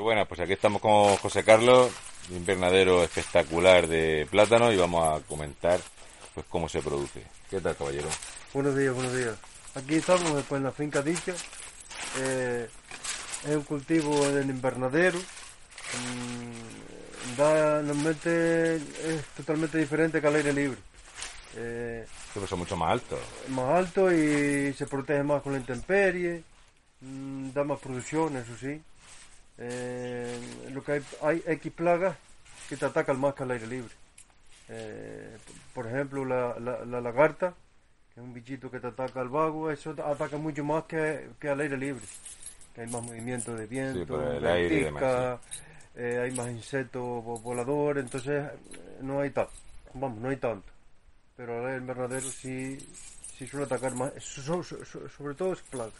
Muy buenas, pues aquí estamos con José Carlos, invernadero espectacular de plátano y vamos a comentar pues cómo se produce. ¿Qué tal, caballero? Buenos días, buenos días. Aquí estamos después en la finca dicha. Eh, es un cultivo del invernadero. Mm, da, normalmente es totalmente diferente que al aire libre. Eh, Pero son mucho más altos. más alto y se protege más con la intemperie. mm, da más producción, eso sí. Eh, lo que hay, hay X plagas que te atacan más que al aire libre. Eh, por ejemplo, la, la, la lagarta, que es un bichito que te ataca al vago, eso te ataca mucho más que, que al aire libre. Que hay más movimiento de viento, por el aire y ventisca, eh, hay más insectos vo- voladores, entonces eh, no hay tanto. Vamos, no hay tanto. Pero al invernadero sí, sí suele atacar más, so- so- so- sobre todo es plaga.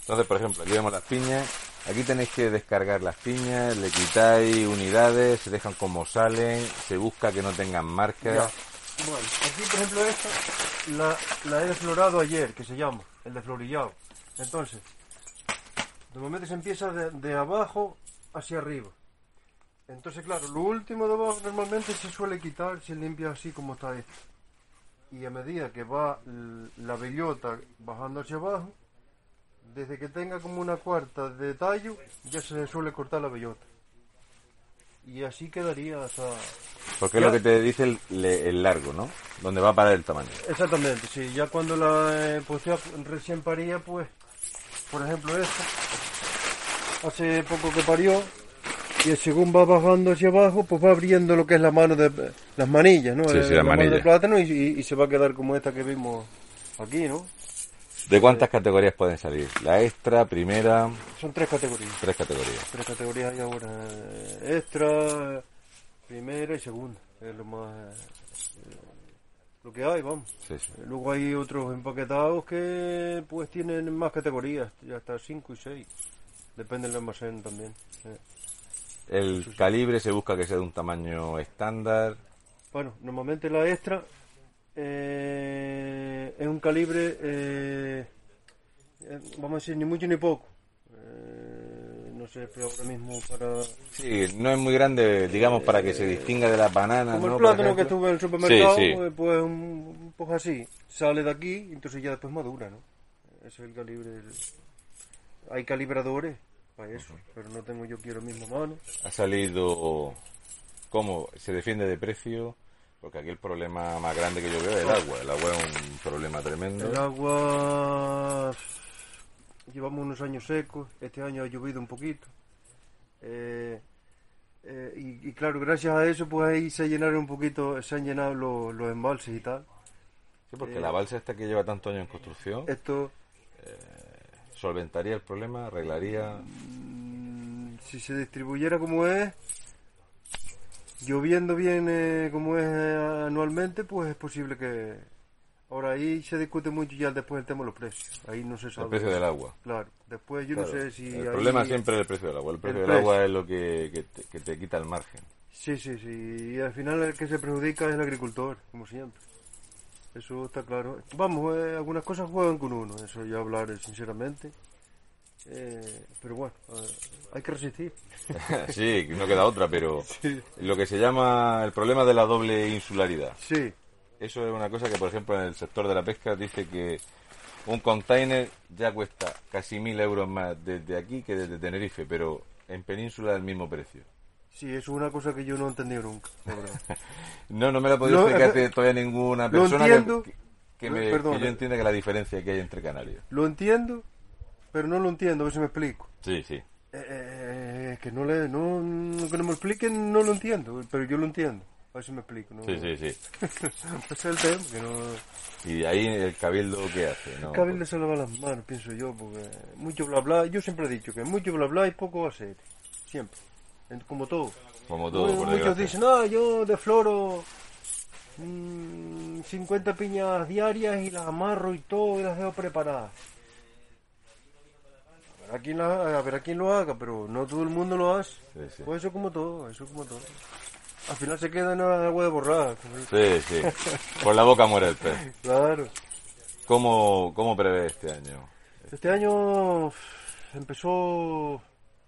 Entonces, por ejemplo, aquí vemos las piñas. Aquí tenéis que descargar las piñas, le quitáis unidades, se dejan como salen, se busca que no tengan marcas. Bueno, aquí por ejemplo esta la, he desflorado ayer, que se llama, el desflorillado. Entonces, normalmente se empieza de, de abajo hacia arriba. Entonces, claro, lo último de abajo normalmente se suele quitar, se limpia así como está esto. Y a medida que va la bellota bajando hacia abajo, desde que tenga como una cuarta de tallo, ya se le suele cortar la bellota. Y así quedaría hasta... Porque es lo que te dice el, largo, ¿no? Donde va a parar el tamaño. Exactamente, sí. Ya cuando la eh, pues ya recién paría, pues, por ejemplo esta, hace poco que parió, y según va bajando hacia abajo, pues va abriendo lo que es la mano de las manillas, ¿no? Sí, sí, las la mano de plátano y, y- y se va a quedar como esta que vimos aquí, ¿no? ¿De cuántas categorías pueden salir? La extra, primera, Son tres categorías. tres categorías. Tres categorías hay ahora. Extra, primera y segunda. Es lo más... eh, lo que hay, vamos. Sí, sí. Luego hay otros empaquetados que pues tienen más categorías, ya hasta 5 y 6. Depende del almacén también. eh. El calibre se busca que sea de un tamaño estándar. Bueno, normalmente la extra eh, es un calibre, eh, eh, vamos a decir, ni mucho ni poco. Eh, no sé, pero ahora mismo para... Sí, no es muy grande, digamos, para que se distinga de las bananas, Como ¿no? el plátano que estuve en el supermercado, Sí, sí. pues, pues un, un poco así. Sale de aquí, entonces ya después madura, ¿no? Ese es el calibre. del- Hay calibradores para eso, pero no tengo yo quiero mismo mano. Ha salido... ¿Cómo? ¿Se defiende de precio? Porque aquí el problema más grande que yo veo es el agua. El agua es un problema tremendo. El agua. Llevamos unos años secos, este año ha llovido un poquito. Eh, eh, y, y claro, gracias a eso, pues ahí se llenaron un poquito, se han llenado los, los embalses y tal. Sí, porque eh, la balsa esta que lleva tantos años en construcción Esto, solventaría el problema, arreglaría... mm, si se distribuyera como es, lloviendo bien eh, como es eh, anualmente, pues es posible que. Ahora ahí se discute mucho ya después el tema de los precios. Ahí no se sabe. El precio del agua. Claro, después yo Claro. no sé si. el ahí- problema siempre es el precio del agua. El precio del precio. agua es lo que, que te, que te quita el margen. Sí, sí, sí. Y al final el que se perjudica es el agricultor, como siempre. Eso está claro. Vamos, eh, algunas cosas juegan con uno, eso ya hablar eh, sinceramente. Eh, pero bueno, eh, hay que resistir. sí, no queda otra, pero Sí. lo que se llama el problema de la doble insularidad. Sí, Eso es una cosa que, por ejemplo, en el sector de la pesca dice que un container ya cuesta casi mil euros más desde aquí que desde Tenerife, pero en península el mismo precio. sí, eso es una cosa que yo no he entendido nunca, la. No, no me lo ha podido Lo- explicarte todavía ninguna persona que- entiendo. que, me, que yo entienda que la diferencia que hay entre canarios. Lo entiendo, pero no lo entiendo, a ver si me explico. Sí, sí. Eh, eh, que no le, no, que no me expliquen, no lo entiendo, pero yo lo entiendo. A ver si me explico. ¿no? Sí, sí, sí. Ese es el tema, que no... Y ahí el cabildo, ¿qué hace? No, Cabildo se lava las manos, pienso yo, porque mucho bla bla, yo siempre he dicho que mucho bla bla y poco hacer, siempre. como todo. Como todo, por Muchos desgracia. dicen, no, yo defloro mm, 50 piñas diarias y las amarro y todo y las dejo preparadas. A ver, a quién la- a ver a quién lo haga, pero no todo el mundo lo hace. Sí, sí. Pues eso como todo, eso como todo. Al final se queda en agua de borrar. Sí, sí. Por la boca muere el pez. Claro. ¿Cómo, cómo prevé este año? Este año empezó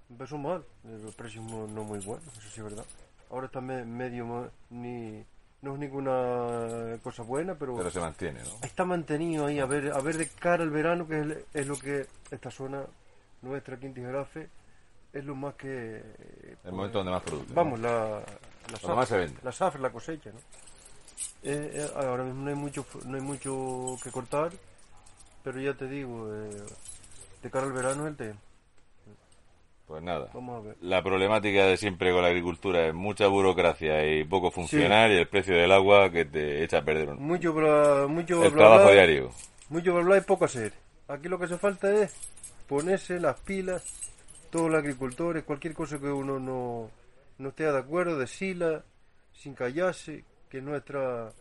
empezó mal, los precios no, muy buenos, eso sí es verdad. Ahora está me- medio, ni, no es ninguna cosa buena, pero, Pero se mantiene, ¿no? está mantenido ahí a ver a ver de cara al verano, que es lo que esta zona nuestra, Quinta Jarafe, es lo más que... eh, El momento donde más produce. ¿no? Vamos, la, la, más se vende. la zafra, la cosecha, ¿no? Eh, eh, ahora mismo no hay mucho no hay mucho que cortar, pero ya te digo, de cara al verano el tema. Pues nada. Vamos a ver. La problemática de siempre con la agricultura es mucha burocracia y poco funcionar y el precio del agua que te echa a perder un- Mucho bla, mucho el bla, trabajo bla, diario. Mucho bla, bla y poco hacer. Aquí lo que hace falta es ponerse las pilas, todos los agricultores, cualquier cosa que uno no, no esté de acuerdo, decirla sin callarse, que es nuestra,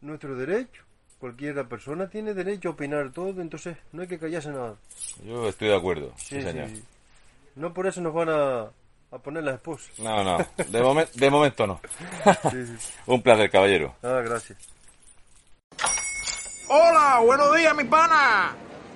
nuestro derecho. Cualquier persona tiene derecho a opinar todo, entonces no hay que callarse nada. Yo estoy de acuerdo. Sí, Sí, señor. sí. No por eso nos van a, a poner las esposas. No, no. De, momen- de momento no. Sí, sí. un placer, caballero. Ah, gracias. Hola, buenos días, mi pana.